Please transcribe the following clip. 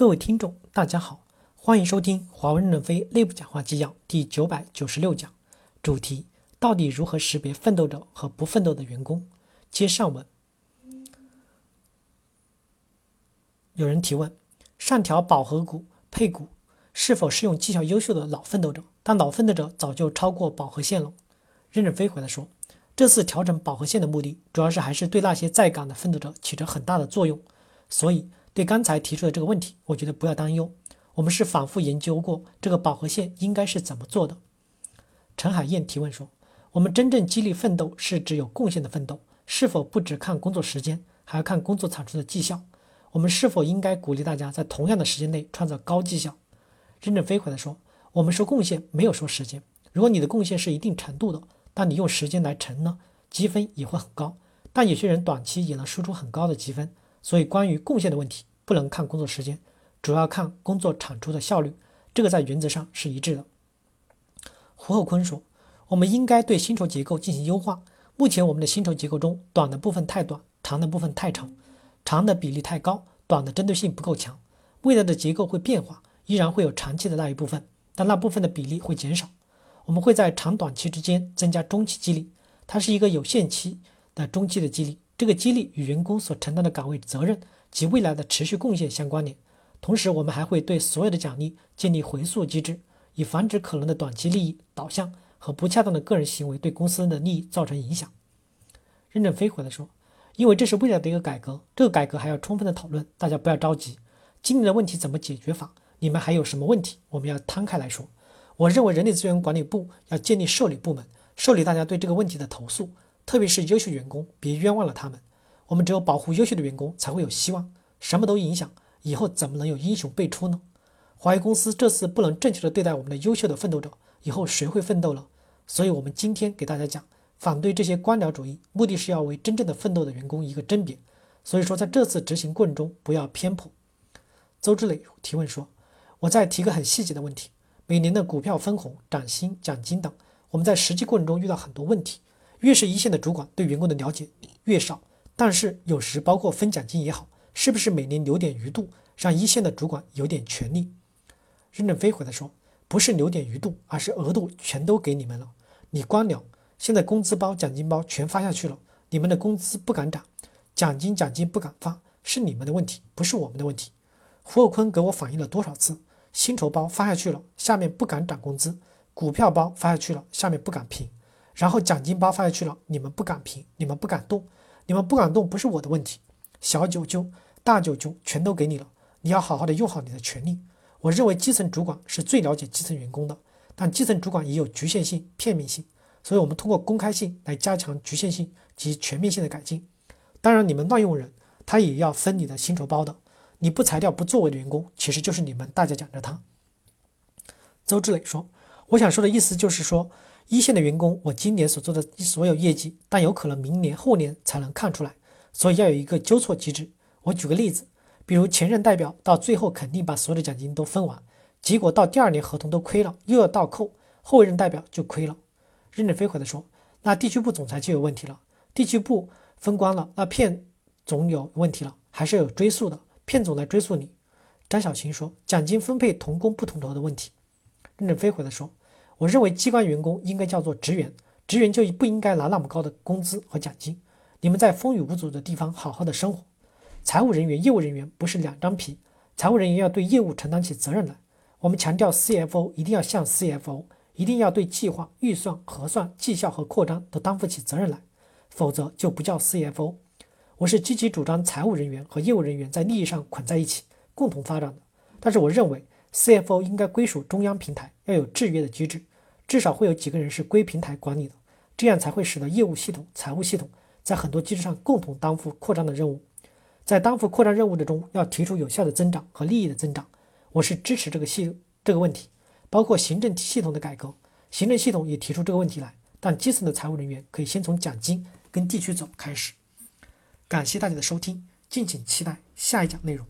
各位听众，大家好，欢迎收听华为任正非内部讲话纪要第九百九十六讲，主题：到底如何识别奋斗者和不奋斗的员工？接上文。有人提问：上调饱和股配股是否适用绩效优秀的老奋斗者？但老奋斗者早就超过饱和线了。任正非回答说：这次调整饱和线的目的，主要是还是对那些在岗的奋斗者起着很大的作用，所以。对刚才提出的这个问题，我觉得不要担忧。我们是反复研究过这个饱和线应该是怎么做的。陈海燕提问说：“我们真正激励奋斗是指有贡献的奋斗，是否不只看工作时间，还要看工作产出的绩效？我们是否应该鼓励大家在同样的时间内创造高绩效？”任正非回答说：“我们说贡献，没有说时间。如果你的贡献是一定程度的，但你用时间来乘呢，积分也会很高。但有些人短期也能输出很高的积分。”所以，关于贡献的问题，不能看工作时间，主要看工作产出的效率。这个在原则上是一致的。胡厚坤说：“我们应该对薪酬结构进行优化。目前我们的薪酬结构中，短的部分太短，长的部分太长，长的比例太高，短的针对性不够强。未来的结构会变化，依然会有长期的那一部分，但那部分的比例会减少。我们会在长短期之间增加中期激励，它是一个有限期的中期的激励。”这个激励与员工所承担的岗位责任及未来的持续贡献相关联。同时，我们还会对所有的奖励建立回溯机制，以防止可能的短期利益导向和不恰当的个人行为对公司的利益造成影响。任正非回来说：“因为这是未来的一个改革，这个改革还要充分的讨论，大家不要着急。今年的问题怎么解决法？你们还有什么问题？我们要摊开来说。我认为人力资源管理部要建立受理部门，受理大家对这个问题的投诉。”特别是优秀员工，别冤枉了他们。我们只有保护优秀的员工，才会有希望。什么都影响，以后怎么能有英雄辈出呢？华为公司这次不能正确的对待我们的优秀的奋斗者，以后谁会奋斗了？所以，我们今天给大家讲，反对这些官僚主义，目的是要为真正的奋斗的员工一个甄别。所以说，在这次执行过程中，不要偏颇。周志磊提问说：“我再提个很细节的问题，每年的股票分红、涨薪、奖金等，我们在实际过程中遇到很多问题。”越是一线的主管对员工的了解越少，但是有时包括分奖金也好，是不是每年留点余度，让一线的主管有点权利？任正非回答说，不是留点余度，而是额度全都给你们了。你官僚现在工资包、奖金包全发下去了，你们的工资不敢涨，奖金奖金不敢发，是你们的问题，不是我们的问题。胡厚坤给我反映了多少次，薪酬包发下去了，下面不敢涨工资；股票包发下去了，下面不敢评。然后奖金包发下去了，你们不敢评，你们不敢动，你们不敢动不是我的问题，小九九、大九九全都给你了，你要好好的用好你的权利。我认为基层主管是最了解基层员工的，但基层主管也有局限性、片面性，所以我们通过公开性来加强局限性及全面性的改进。当然，你们乱用人，他也要分你的薪酬包的。你不裁掉不作为的员工，其实就是你们大家讲着他。周志磊说：“我想说的意思就是说。”一线的员工，我今年所做的所有业绩，但有可能明年后年才能看出来，所以要有一个纠错机制。我举个例子，比如前任代表到最后肯定把所有的奖金都分完，结果到第二年合同都亏了，又要倒扣，后任代表就亏了。任正非回答说：“那地区部总裁就有问题了，地区部分光了，那片总有问题了，还是有追溯的，片总来追溯你。”张小琴说：“奖金分配同工不同酬的问题。”任正非回答说。我认为机关员工应该叫做职员，职员就不应该拿那么高的工资和奖金。你们在风雨无阻的地方好好的生活。财务人员、业务人员不是两张皮，财务人员要对业务承担起责任来。我们强调 CFO 一定要像 CFO，一定要对计划、预算、核算、绩效和扩张都担负起责任来，否则就不叫 CFO。我是积极主张财务人员和业务人员在利益上捆在一起，共同发展的。但是我认为 CFO 应该归属中央平台，要有制约的机制。至少会有几个人是归平台管理的，这样才会使得业务系统、财务系统在很多机制上共同担负扩张的任务。在担负扩张任务的中，要提出有效的增长和利益的增长。我是支持这个系这个问题，包括行政系统的改革。行政系统也提出这个问题来，但基层的财务人员可以先从奖金跟地区走开始。感谢大家的收听，敬请期待下一讲内容。